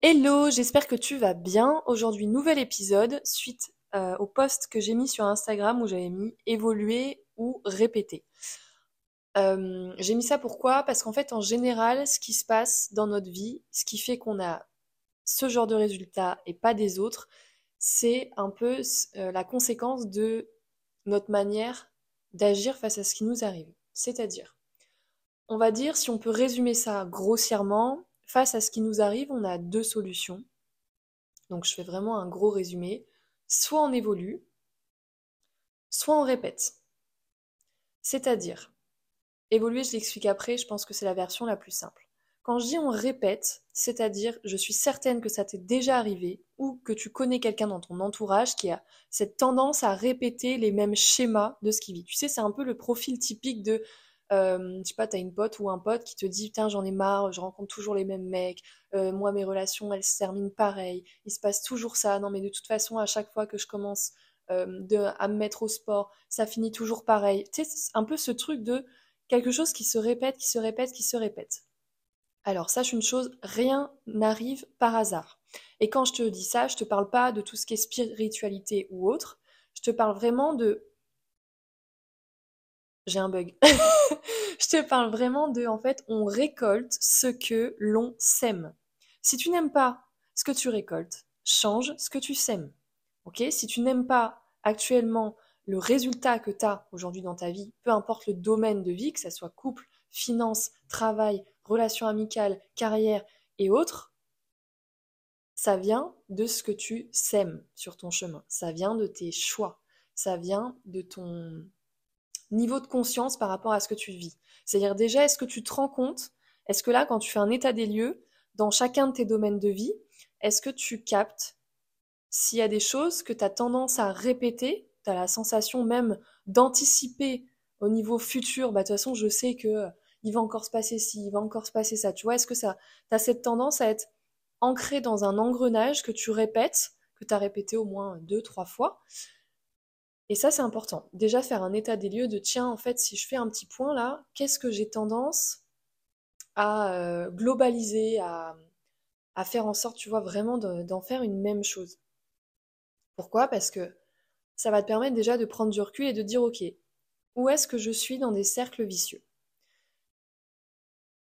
Hello, j'espère que tu vas bien. Aujourd'hui, nouvel épisode suite euh, au post que j'ai mis sur Instagram où j'avais mis évoluer ou répéter. Euh, j'ai mis ça pourquoi? Parce qu'en fait, en général, ce qui se passe dans notre vie, ce qui fait qu'on a ce genre de résultats et pas des autres, c'est un peu euh, la conséquence de notre manière d'agir face à ce qui nous arrive. C'est-à-dire, on va dire, si on peut résumer ça grossièrement, face à ce qui nous arrive, on a deux solutions. Donc je fais vraiment un gros résumé. Soit on évolue, soit on répète. C'est-à-dire, évoluer, je l'explique après, je pense que c'est la version la plus simple. Quand je dis on répète, c'est-à-dire je suis certaine que ça t'est déjà arrivé ou que tu connais quelqu'un dans ton entourage qui a cette tendance à répéter les mêmes schémas de ce qu'il vit. Tu sais, c'est un peu le profil typique de euh, je sais pas, t'as une pote ou un pote qui te dit putain j'en ai marre, je rencontre toujours les mêmes mecs, euh, moi mes relations elles se terminent pareil, il se passe toujours ça, non mais de toute façon à chaque fois que je commence euh, à me mettre au sport, ça finit toujours pareil. Tu sais, un peu ce truc de quelque chose qui se répète, qui se répète, qui se répète. Alors sache une chose, rien n'arrive par hasard. Et quand je te dis ça, je te parle pas de tout ce qui est spiritualité ou autre, je te parle vraiment de j'ai un bug. je te parle vraiment de, en fait, on récolte ce que l'on sème. Si tu n'aimes pas ce que tu récoltes, change ce que tu sèmes. Ok? Si tu n'aimes pas actuellement le résultat que tu as aujourd'hui dans ta vie, peu importe le domaine de vie, que ce soit couple, finance, travail, relations amicales, carrière et autres, ça vient de ce que tu sèmes sur ton chemin. Ça vient de tes choix. Ça vient de ton niveau de conscience par rapport à ce que tu vis. C'est-à-dire déjà, est-ce que tu te rends compte, est-ce que là, quand tu fais un état des lieux, dans chacun de tes domaines de vie, est-ce que tu captes s'il y a des choses que tu as tendance à répéter, tu as la sensation même d'anticiper au niveau futur, bah de toute façon, je sais que euh, il va encore se passer ci, il va encore se passer ça. Tu vois, est-ce que ça, tu as cette tendance à être ancré dans un engrenage que tu répètes, que tu as répété au moins deux, trois fois, et ça, c'est important. Déjà, faire un état des lieux de tiens, en fait, si je fais un petit point là, qu'est-ce que j'ai tendance à euh, globaliser, à, faire en sorte, tu vois, vraiment d'en faire une même chose. Pourquoi? Parce que ça va te permettre déjà de prendre du recul et de dire, ok, où est-ce que je suis dans des cercles vicieux?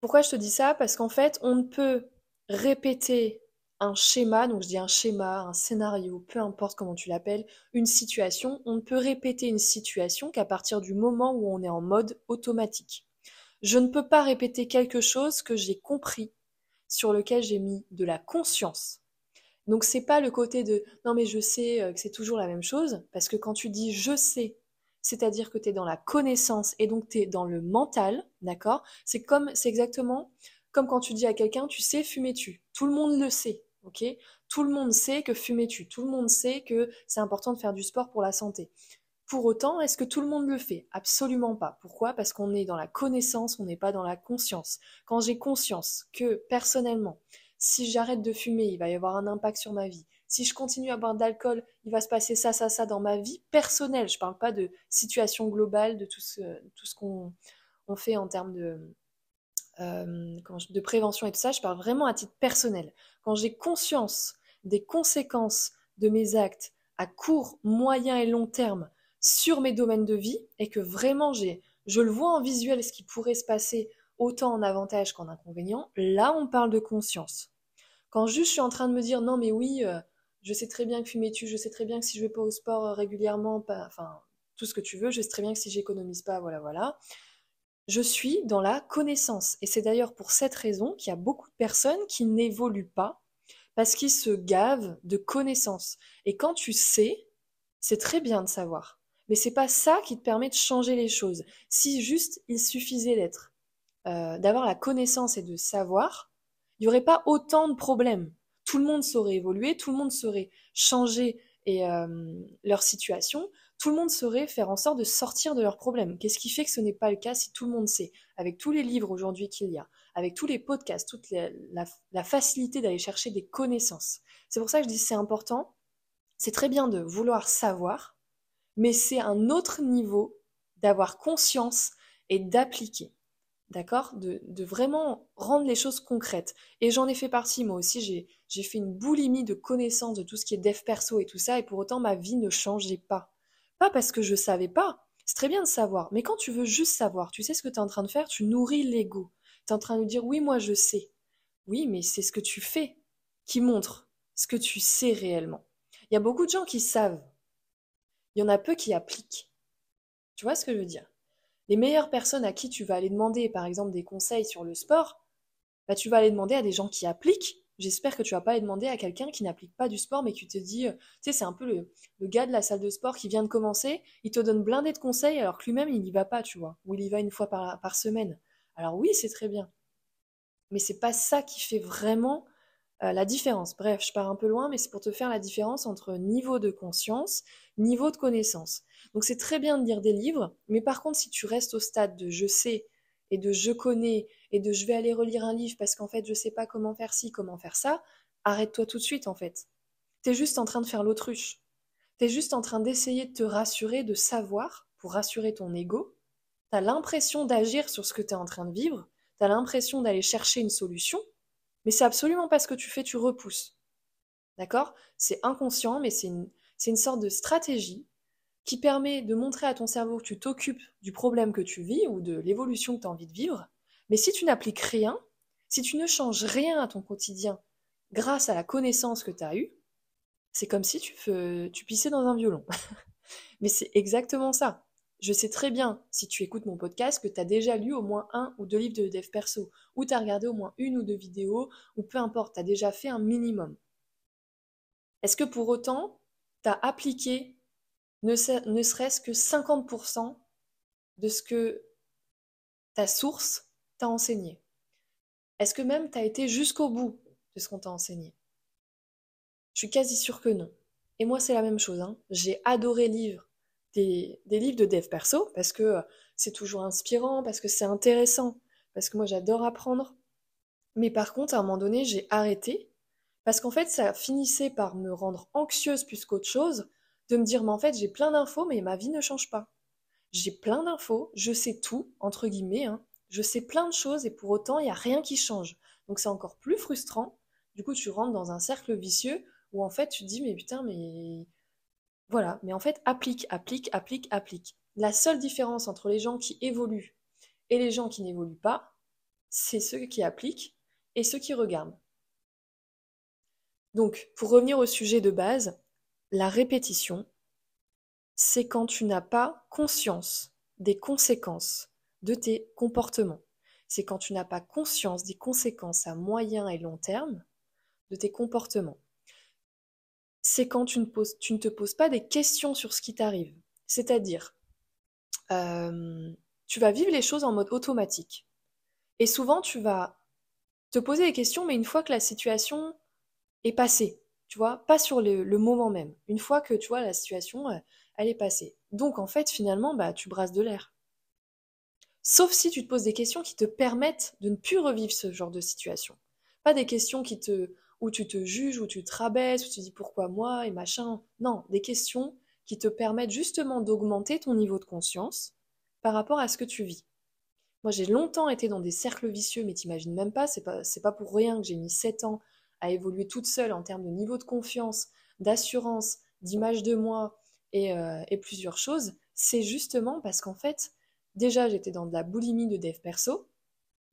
Pourquoi je te dis ça? Parce qu'en fait, on ne peut répéter un schéma, donc je dis un schéma, un scénario, peu importe comment tu l'appelles, une situation, on ne peut répéter une situation qu'à partir du moment où on est en mode automatique. Je ne peux pas répéter quelque chose que j'ai compris, sur lequel j'ai mis de la conscience. Donc c'est pas le côté de non mais je sais euh, que c'est toujours la même chose, parce que quand tu dis je sais, c'est-à-dire que tu es dans la connaissance et donc tu es dans le mental, d'accord? C'est comme c'est exactement comme quand tu dis à quelqu'un tu sais fumer tu. Tout le monde le sait. Ok? Tout le monde sait que fumer tue. Tout le monde sait que c'est important de faire du sport pour la santé. Pour autant, est-ce que tout le monde le fait? Absolument pas. Pourquoi? Parce qu'on est dans la connaissance, on n'est pas dans la conscience. Quand j'ai conscience que personnellement, si j'arrête de fumer, il va y avoir un impact sur ma vie. Si je continue à boire d'alcool, il va se passer ça, ça, ça dans ma vie personnelle. Je ne parle pas de situation globale, de tout ce, tout ce qu'on on fait en termes de, euh, de prévention et tout ça, je parle vraiment à titre personnel. Quand j'ai conscience des conséquences de mes actes à court, moyen et long terme sur mes domaines de vie et que vraiment j'ai, je le vois en visuel ce qui pourrait se passer autant en avantage qu'en inconvénient, là on parle de conscience. Quand juste je suis en train de me dire non mais oui, euh, je sais très bien que fumer tue, je sais très bien que si je vais pas au sport régulièrement, enfin tout ce que tu veux, je sais très bien que si j'économise pas, voilà voilà je suis dans la connaissance. Et c'est d'ailleurs pour cette raison qu'il y a beaucoup de personnes qui n'évoluent pas parce qu'ils se gavent de connaissances. Et quand tu sais, c'est très bien de savoir. Mais c'est pas ça qui te permet de changer les choses. Si juste il suffisait d'être, euh, d'avoir la connaissance et de savoir, il n'y aurait pas autant de problèmes. Tout le monde saurait évoluer, tout le monde saurait changer et euh, leur situation tout le monde saurait faire en sorte de sortir de leurs problèmes. Qu'est-ce qui fait que ce n'est pas le cas si tout le monde sait? Avec tous les livres aujourd'hui qu'il y a, avec tous les podcasts, toute la, facilité d'aller chercher des connaissances. C'est pour ça que je dis c'est important. C'est très bien de vouloir savoir, mais c'est un autre niveau d'avoir conscience et d'appliquer. D'accord? De, de, vraiment rendre les choses concrètes. Et j'en ai fait partie, moi aussi, j'ai fait une boulimie de connaissances de tout ce qui est dev perso et tout ça, et pour autant ma vie ne changeait pas. Pas parce que je savais pas, c'est très bien de savoir, mais quand tu veux juste savoir, tu sais ce que tu es en train de faire, tu nourris l'ego. Tu es en train de dire oui, moi je sais. Oui, mais c'est ce que tu fais qui montre ce que tu sais réellement. Il y a beaucoup de gens qui savent. Il y en a peu qui appliquent. Tu vois ce que je veux dire? Les meilleures personnes à qui tu vas aller demander, par exemple, des conseils sur le sport, bah, tu vas aller demander à des gens qui appliquent. J'espère que tu vas pas aller demander à quelqu'un qui n'applique pas du sport, mais qui te dit, euh, tu sais, c'est un peu le, le, gars de la salle de sport qui vient de commencer, il te donne blindé de conseils alors que lui-même, il n'y va pas, tu vois, ou il y va une fois par, par semaine. Alors oui, c'est très bien. Mais c'est pas ça qui fait vraiment euh, la différence. Bref, je pars un peu loin, mais c'est pour te faire la différence entre niveau de conscience, niveau de connaissance. Donc c'est très bien de lire des livres, mais par contre, si tu restes au stade de je sais et de je connais et de je vais aller relire un livre parce qu'en fait je sais pas comment faire ci, comment faire ça, arrête-toi tout de suite en fait. T'es juste en train de faire l'autruche. T'es juste en train d'essayer de te rassurer, de savoir, pour rassurer ton ego. T'as l'impression d'agir sur ce que t'es en train de vivre, t'as l'impression d'aller chercher une solution, mais c'est absolument pas ce que tu fais, tu repousses. D'accord? C'est inconscient, mais c'est une, une sorte de stratégie qui permet de montrer à ton cerveau que tu t'occupes du problème que tu vis ou de l'évolution que tu as envie de vivre. Mais si tu n'appliques rien, si tu ne changes rien à ton quotidien grâce à la connaissance que tu as eue, c'est comme si tu, pissais dans un violon. Mais c'est exactement ça. Je sais très bien, si tu écoutes mon podcast, que tu as déjà lu au moins un ou deux livres de dev perso, ou tu as regardé au moins une ou deux vidéos, ou peu importe, tu as déjà fait un minimum. Est-ce que pour autant, tu as appliqué ne, serait-ce que 50% de ce que ta source t'a enseigné Est-ce que même tu as été jusqu'au bout de ce qu'on t'a enseigné? Je suis quasi sûre que non. Et moi, c'est la même chose. Hein. J'ai adoré lire des, livres de dev perso parce que euh, c'est toujours inspirant, parce que c'est intéressant, parce que moi j'adore apprendre. Mais par contre, à un moment donné, j'ai arrêté parce qu'en fait, ça finissait par me rendre anxieuse plus qu'autre chose, de me dire, mais en fait, j'ai plein d'infos, mais ma vie ne change pas. J'ai plein d'infos, je sais tout, entre guillemets, hein. je sais plein de choses et pour autant, il n'y a rien qui change. Donc c'est encore plus frustrant. Du coup, tu rentres dans un cercle vicieux où en fait, tu te dis, mais putain, mais voilà, mais en fait, applique, applique, applique, applique. La seule différence entre les gens qui évoluent et les gens qui n'évoluent pas, c'est ceux qui appliquent et ceux qui regardent. Donc, pour revenir au sujet de base, la répétition, c'est quand tu n'as pas conscience des conséquences de tes comportements. C'est quand tu n'as pas conscience des conséquences à moyen et long terme de tes comportements c'est quand tu ne, te poses pas des questions sur ce qui t'arrive. C'est-à-dire, euh, tu vas vivre les choses en mode automatique. Et souvent, tu vas te poser des questions, mais une fois que la situation est passée, tu vois, pas sur le, moment même. Une fois que, tu vois, la situation, euh, elle est passée. Donc, en fait, finalement, bah, tu brasses de l'air. Sauf si tu te poses des questions qui te permettent de ne plus revivre ce genre de situation. Pas des questions qui te où tu te juges, où tu te rabaisses, où tu dis pourquoi moi et machin. Non, des questions qui te permettent justement d'augmenter ton niveau de conscience par rapport à ce que tu vis. Moi, j'ai longtemps été dans des cercles vicieux, mais t'imagines même pas, c'est pas, pas pour rien que j'ai mis 7 ans à évoluer toute seule en termes de niveau de confiance, d'assurance, d'image de moi et, euh, et plusieurs choses. C'est justement parce qu'en fait, déjà, j'étais dans de la boulimie de dev perso,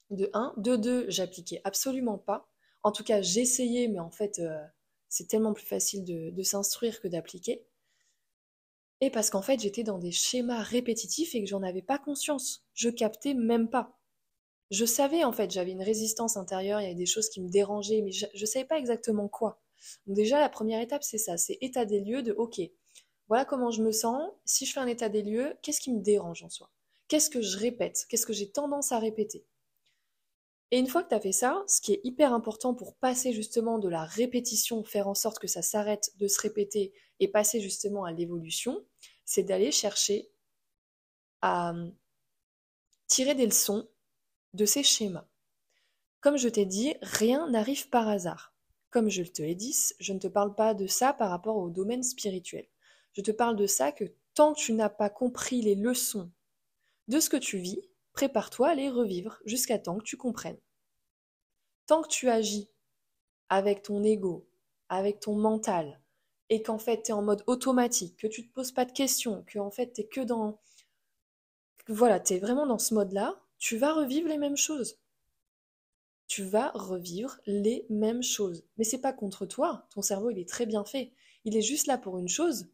de 1. De 2, j'appliquais absolument pas. En tout cas, j'essayais, mais en fait, euh, c'est tellement plus facile de, s'instruire que d'appliquer. Et parce qu'en fait, j'étais dans des schémas répétitifs et que j'en avais pas conscience. Je captais même pas. Je savais, en fait, j'avais une résistance intérieure, il y avait des choses qui me dérangeaient, mais je ne savais pas exactement quoi. Donc déjà, la première étape, c'est ça, c'est état des lieux de, ok, voilà comment je me sens, si je fais un état des lieux, qu'est-ce qui me dérange en soi? Qu'est-ce que je répète? Qu'est-ce que j'ai tendance à répéter? Et une fois que tu as fait ça, ce qui est hyper important pour passer justement de la répétition, faire en sorte que ça s'arrête de se répéter et passer justement à l'évolution, c'est d'aller chercher à hum, tirer des leçons de ces schémas. Comme je t'ai dit, rien n'arrive par hasard. Comme je te l'ai dit, je ne te parle pas de ça par rapport au domaine spirituel. Je te parle de ça que tant que tu n'as pas compris les leçons de ce que tu vis, prépare-toi à les revivre jusqu'à temps que tu comprennes. Tant que tu agis avec ton ego, avec ton mental, et qu'en fait tu es en mode automatique, que tu te poses pas de questions, que en fait tu que dans voilà, tu es vraiment dans ce mode-là, tu vas revivre les mêmes choses. Tu vas revivre les mêmes choses. Mais c'est pas contre toi, ton cerveau il est très bien fait. Il est juste là pour une chose,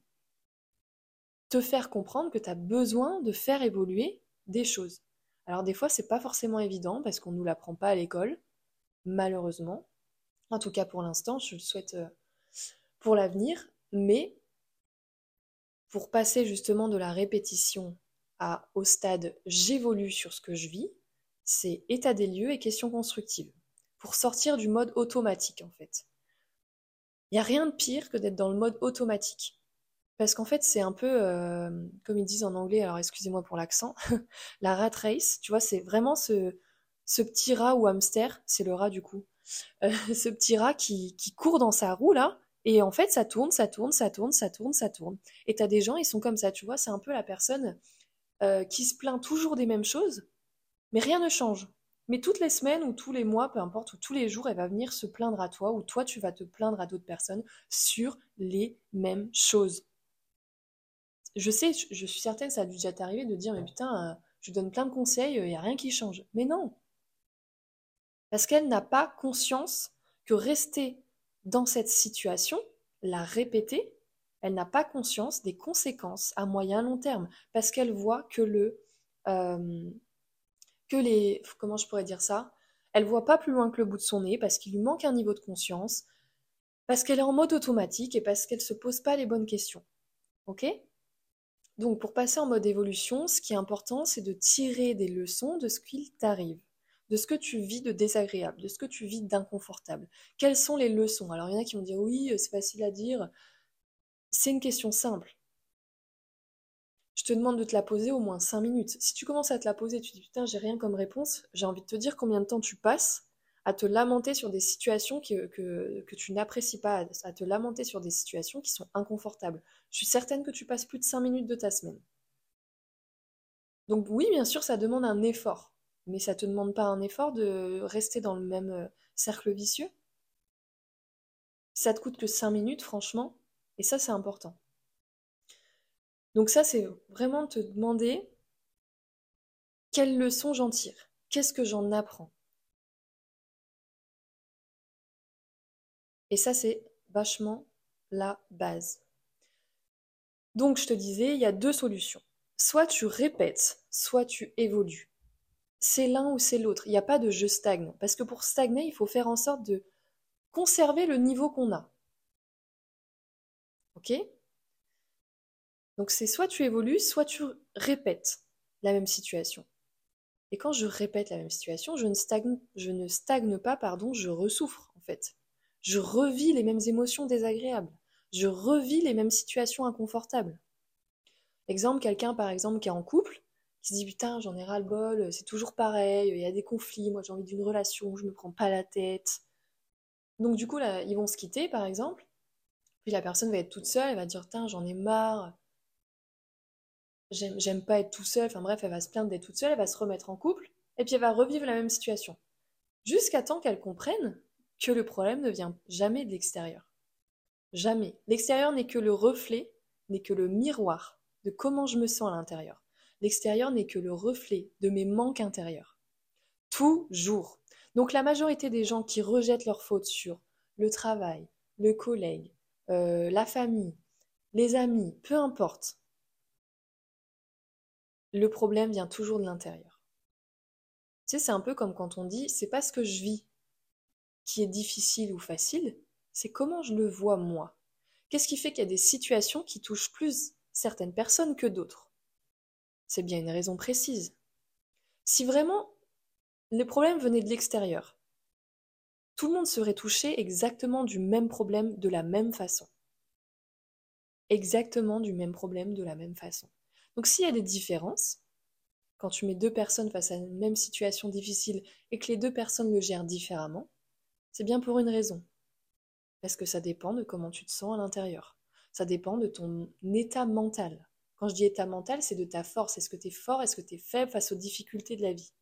te faire comprendre que tu as besoin de faire évoluer des choses. Alors des fois, c'est pas forcément évident parce qu'on ne nous l'apprend pas à l'école, malheureusement. En tout cas pour l'instant, je le souhaite euh, pour l'avenir, mais pour passer justement de la répétition à, au stade j'évolue sur ce que je vis, c'est état des lieux et questions constructives. Pour sortir du mode automatique en fait. Il n'y a rien de pire que d'être dans le mode automatique. Parce qu'en fait, c'est un peu, euh, comme ils disent en anglais, alors excusez-moi pour l'accent, la rat race, tu vois, c'est vraiment ce, ce petit rat ou hamster, c'est le rat du coup, ce petit rat qui, qui court dans sa roue là, et en fait, ça tourne, ça tourne, ça tourne, ça tourne, ça tourne. Et t'as des gens, ils sont comme ça, tu vois, c'est un peu la personne euh, qui se plaint toujours des mêmes choses, mais rien ne change. Mais toutes les semaines ou tous les mois, peu importe, ou tous les jours, elle va venir se plaindre à toi, ou toi, tu vas te plaindre à d'autres personnes sur les mêmes choses je sais, je, suis certaine, ça a dû déjà t'arriver de dire, mais putain, euh, je donne plein de conseils, il euh, n'y a rien qui change. Mais non. Parce qu'elle n'a pas conscience que rester dans cette situation, la répéter, elle n'a pas conscience des conséquences à moyen long terme. Parce qu'elle voit que le. Euh, que les. Comment je pourrais dire ça? Elle voit pas plus loin que le bout de son nez parce qu'il lui manque un niveau de conscience, parce qu'elle est en mode automatique et parce qu'elle se pose pas les bonnes questions. Ok? Donc pour passer en mode évolution, ce qui est important, c'est de tirer des leçons de ce qu'il t'arrive, de ce que tu vis de désagréable, de ce que tu vis d'inconfortable. Quelles sont les leçons? Alors il y en a qui vont dire oui, c'est facile à dire. C'est une question simple. Je te demande de te la poser au moins 5 minutes. Si tu commences à te la poser, tu dis putain, j'ai rien comme réponse, j'ai envie de te dire combien de temps tu passes à te lamenter sur des situations que, que, tu n'apprécies pas, à te lamenter sur des situations qui sont inconfortables. Je suis certaine que tu passes plus de 5 minutes de ta semaine. Donc oui, bien sûr, ça demande un effort, mais ça ne te demande pas un effort de rester dans le même euh, cercle vicieux? Ça te coûte que 5 minutes, franchement, et ça, c'est important. Donc ça, c'est vraiment te demander quelles leçons j'en tire, qu'est-ce que j'en apprends? Et ça, c'est vachement la base. Donc, je te disais, il y a deux solutions. Soit tu répètes, soit tu évolues. C'est l'un ou c'est l'autre. Il n'y a pas de je stagne. Parce que pour stagner, il faut faire en sorte de conserver le niveau qu'on a. Donc, c'est soit tu évolues, soit tu répètes la même situation. Et quand je répète la même situation, je ne stagne, je ne stagne pas, pardon, je ressouffre en fait je revis les mêmes émotions désagréables, je revis les mêmes situations inconfortables. Exemple, quelqu'un par exemple qui est en couple, qui se dit putain j'en ai ras le bol, c'est toujours pareil, il y a des conflits, moi j'ai envie d'une relation, je me prends pas la tête. Donc du coup là, ils vont se quitter par exemple, puis la personne va être toute seule, elle va dire putain j'en ai marre, j'aime pas être tout seul, enfin bref, elle va se plaindre d'être toute seule, elle va se remettre en couple, et puis elle va revivre la même situation. Jusqu'à temps qu'elle comprenne que le problème ne vient jamais de l'extérieur. Jamais. L'extérieur n'est que le reflet, n'est que le miroir de comment je me sens à l'intérieur. L'extérieur n'est que le reflet de mes manques intérieurs. Toujours. Donc la majorité des gens qui rejettent leurs fautes sur le travail, le collègue, euh, la famille, les amis, peu importe, le problème vient toujours de l'intérieur. Tu sais, c'est un peu comme quand on dit c'est pas ce que je vis qui est difficile ou facile, c'est comment je le vois moi. Qu'est-ce qui fait qu'il y a des situations qui touchent plus certaines personnes que d'autres? C'est bien une raison précise. Si vraiment les problèmes venaient de l'extérieur, tout le monde serait touché exactement du même problème de la même façon. Exactement du même problème de la même façon. Donc s'il y a des différences, quand tu mets deux personnes face à une même situation difficile et que les deux personnes le gèrent différemment, c'est bien pour une raison. Parce que ça dépend de comment tu te sens à l'intérieur. Ça dépend de ton état mental. Quand je dis état mental, c'est de ta force. Est-ce que tu es fort? Est-ce que tu es faible face aux difficultés de la vie?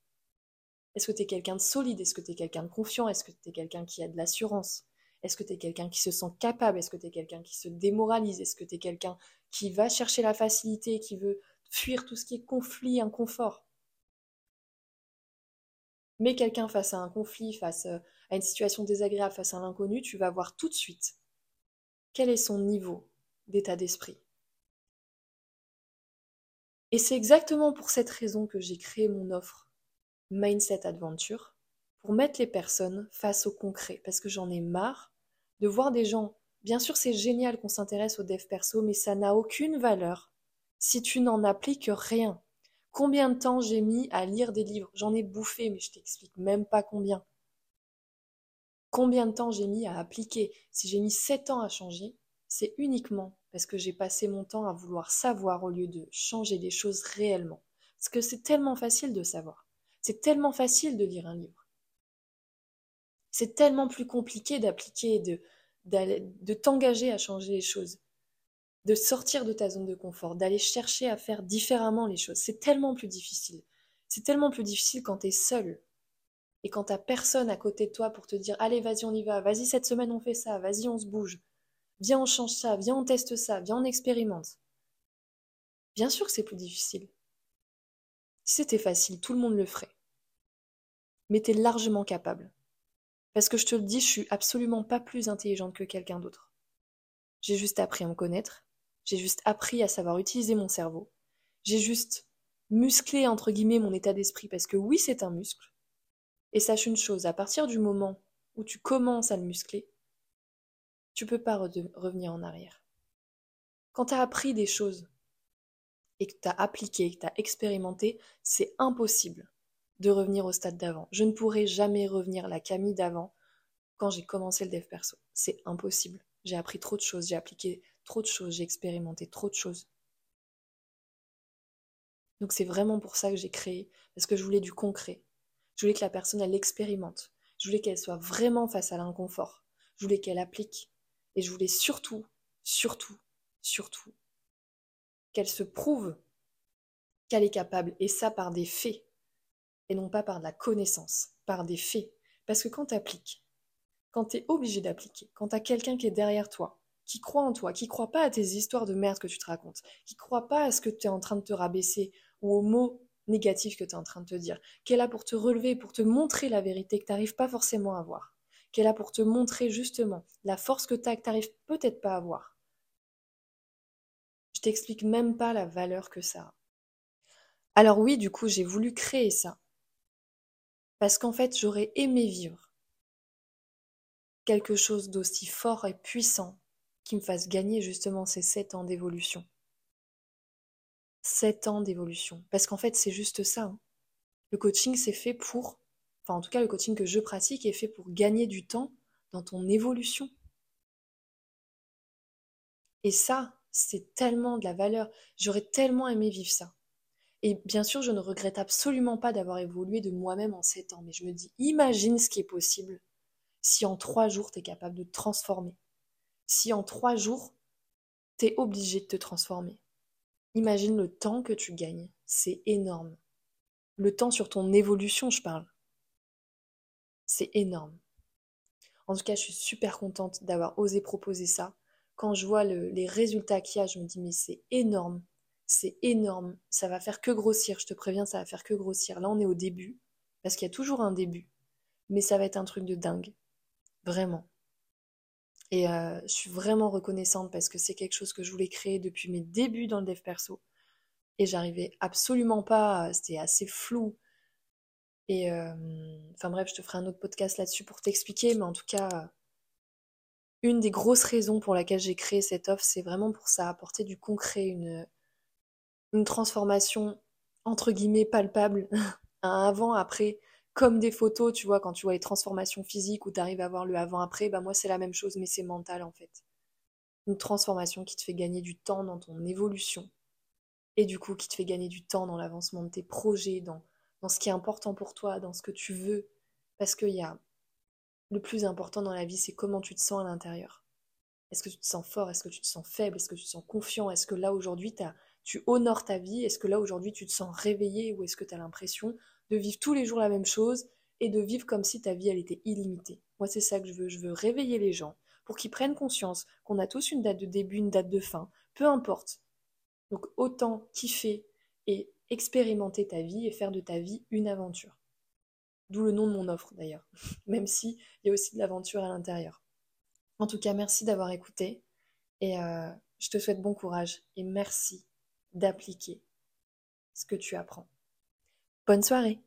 Est-ce que tu es quelqu'un de solide? Est-ce que tu es quelqu'un de confiant? Est-ce que tu es quelqu'un qui a de l'assurance? Est-ce que tu es quelqu'un qui se sent capable? Est-ce que tu es quelqu'un qui se démoralise? Est-ce que tu es quelqu'un qui va chercher la facilité, qui veut fuir tout ce qui est conflit, inconfort? Mais quelqu'un face à un conflit, face euh, à une situation désagréable, face à l'inconnu, tu vas voir tout de suite quel est son niveau d'état d'esprit. Et c'est exactement pour cette raison que j'ai créé mon offre Mindset Adventure, pour mettre les personnes face au concret, parce que j'en ai marre de voir des gens. Bien sûr, c'est génial qu'on s'intéresse au dev perso, mais ça n'a aucune valeur si tu n'en appliques rien. Combien de temps j'ai mis à lire des livres? J'en ai bouffé, mais je t'explique même pas combien. Combien de temps j'ai mis à appliquer? Si j'ai mis 7 ans à changer, c'est uniquement parce que j'ai passé mon temps à vouloir savoir au lieu de changer les choses réellement. Parce que c'est tellement facile de savoir. C'est tellement facile de lire un livre. C'est tellement plus compliqué d'appliquer, de, de t'engager à changer les choses, de sortir de ta zone de confort, d'aller chercher à faire différemment les choses. C'est tellement plus difficile. C'est tellement plus difficile quand tu es seul et quand t'as personne à côté de toi pour te dire allez vas-y on y va, vas-y cette semaine on fait ça, vas-y on se bouge, viens on change ça, viens on teste ça, viens on expérimente. Bien sûr que c'est plus difficile. Si c'était facile, tout le monde le ferait. Mais t'es largement capable. Parce que je te le dis, je suis absolument pas plus intelligente que quelqu'un d'autre. J'ai juste appris à me connaître, j'ai juste appris à savoir utiliser mon cerveau, j'ai juste musclé entre guillemets mon état d'esprit parce que oui c'est un muscle, et sache une chose, à partir du moment où tu commences à le muscler, tu peux pas revenir en arrière. Quand tu as appris des choses et que tu as appliqué, que tu as expérimenté, c'est impossible de revenir au stade d'avant. Je ne pourrai jamais revenir la Camille d'avant quand j'ai commencé le dev perso. C'est impossible. J'ai appris trop de choses, j'ai appliqué trop de choses, j'ai expérimenté trop de choses. Donc c'est vraiment pour ça que j'ai créé, parce que je voulais du concret. Je voulais que la personne, elle l'expérimente. Je voulais qu'elle soit vraiment face à l'inconfort. Je voulais qu'elle applique. Et je voulais surtout, surtout, surtout, qu'elle se prouve qu'elle est capable. Et ça par des faits. Et non pas par de la connaissance. Par des faits. Parce que quand tu appliques, quand tu es obligé d'appliquer, quand tu as quelqu'un qui est derrière toi, qui croit en toi, qui croit pas à tes histoires de merde que tu te racontes, qui croit pas à ce que tu es en train de te rabaisser ou aux mots négatif que tu es en train de te dire, qui est là pour te relever, pour te montrer la vérité que tu n'arrives pas forcément à voir, qui est là pour te montrer justement la force que tu as que tu n'arrives peut-être pas à voir. Je t'explique même pas la valeur que ça a. Alors oui, du coup, j'ai voulu créer ça. Parce qu'en fait, j'aurais aimé vivre quelque chose d'aussi fort et puissant qui me fasse gagner justement ces sept ans d'évolution. 7 ans d'évolution. Parce qu'en fait, c'est juste ça. Hein. Le coaching, c'est fait pour, enfin en tout cas, le coaching que je pratique est fait pour gagner du temps dans ton évolution. Et ça, c'est tellement de la valeur. J'aurais tellement aimé vivre ça. Et bien sûr, je ne regrette absolument pas d'avoir évolué de moi-même en 7 ans, mais je me dis, imagine ce qui est possible si en 3 jours, tu es capable de te transformer. Si en 3 jours, tu es obligé de te transformer. Imagine le temps que tu gagnes, c'est énorme. Le temps sur ton évolution, je parle. C'est énorme. En tout cas, je suis super contente d'avoir osé proposer ça. Quand je vois les résultats qu'il y a, je me dis mais c'est énorme, c'est énorme, ça va faire que grossir, je te préviens, ça va faire que grossir. Là, on est au début, parce qu'il y a toujours un début, mais ça va être un truc de dingue, vraiment. Et euh, je suis vraiment reconnaissante parce que c'est quelque chose que je voulais créer depuis mes débuts dans le dev perso. Et j'arrivais absolument pas, c'était assez flou. Et euh, enfin bref, je te ferai un autre podcast là-dessus pour t'expliquer, mais en tout cas, une des grosses raisons pour laquelle j'ai créé cette offre, c'est vraiment pour ça, apporter du concret, une, une transformation entre guillemets palpable, un avant-après, comme des photos, tu vois, quand tu vois les transformations physiques où tu arrives à voir le avant-après, bah moi c'est la même chose, mais c'est mental en fait. Une transformation qui te fait gagner du temps dans ton évolution et du coup qui te fait gagner du temps dans l'avancement de tes projets, dans, ce qui est important pour toi, dans ce que tu veux. Parce qu'il y a le plus important dans la vie, c'est comment tu te sens à l'intérieur. Est-ce que tu te sens fort? Est-ce que tu te sens faible? Est-ce que tu te sens confiant? Est-ce que là aujourd'hui, tu honores ta vie? Est-ce que là aujourd'hui tu te sens réveillé ou est-ce que tu as l'impression de vivre tous les jours la même chose et de vivre comme si ta vie elle était illimitée? Moi c'est ça que je veux, je veux réveiller les gens pour qu'ils prennent conscience qu'on a tous une date de début, une date de fin, peu importe. Donc autant kiffer et expérimenter ta vie et faire de ta vie une aventure. D'où le nom de mon offre d'ailleurs, même s'il y a aussi de l'aventure à l'intérieur. En tout cas, merci d'avoir écouté et euh, je te souhaite bon courage et merci d'appliquer ce que tu apprends. Bonne soirée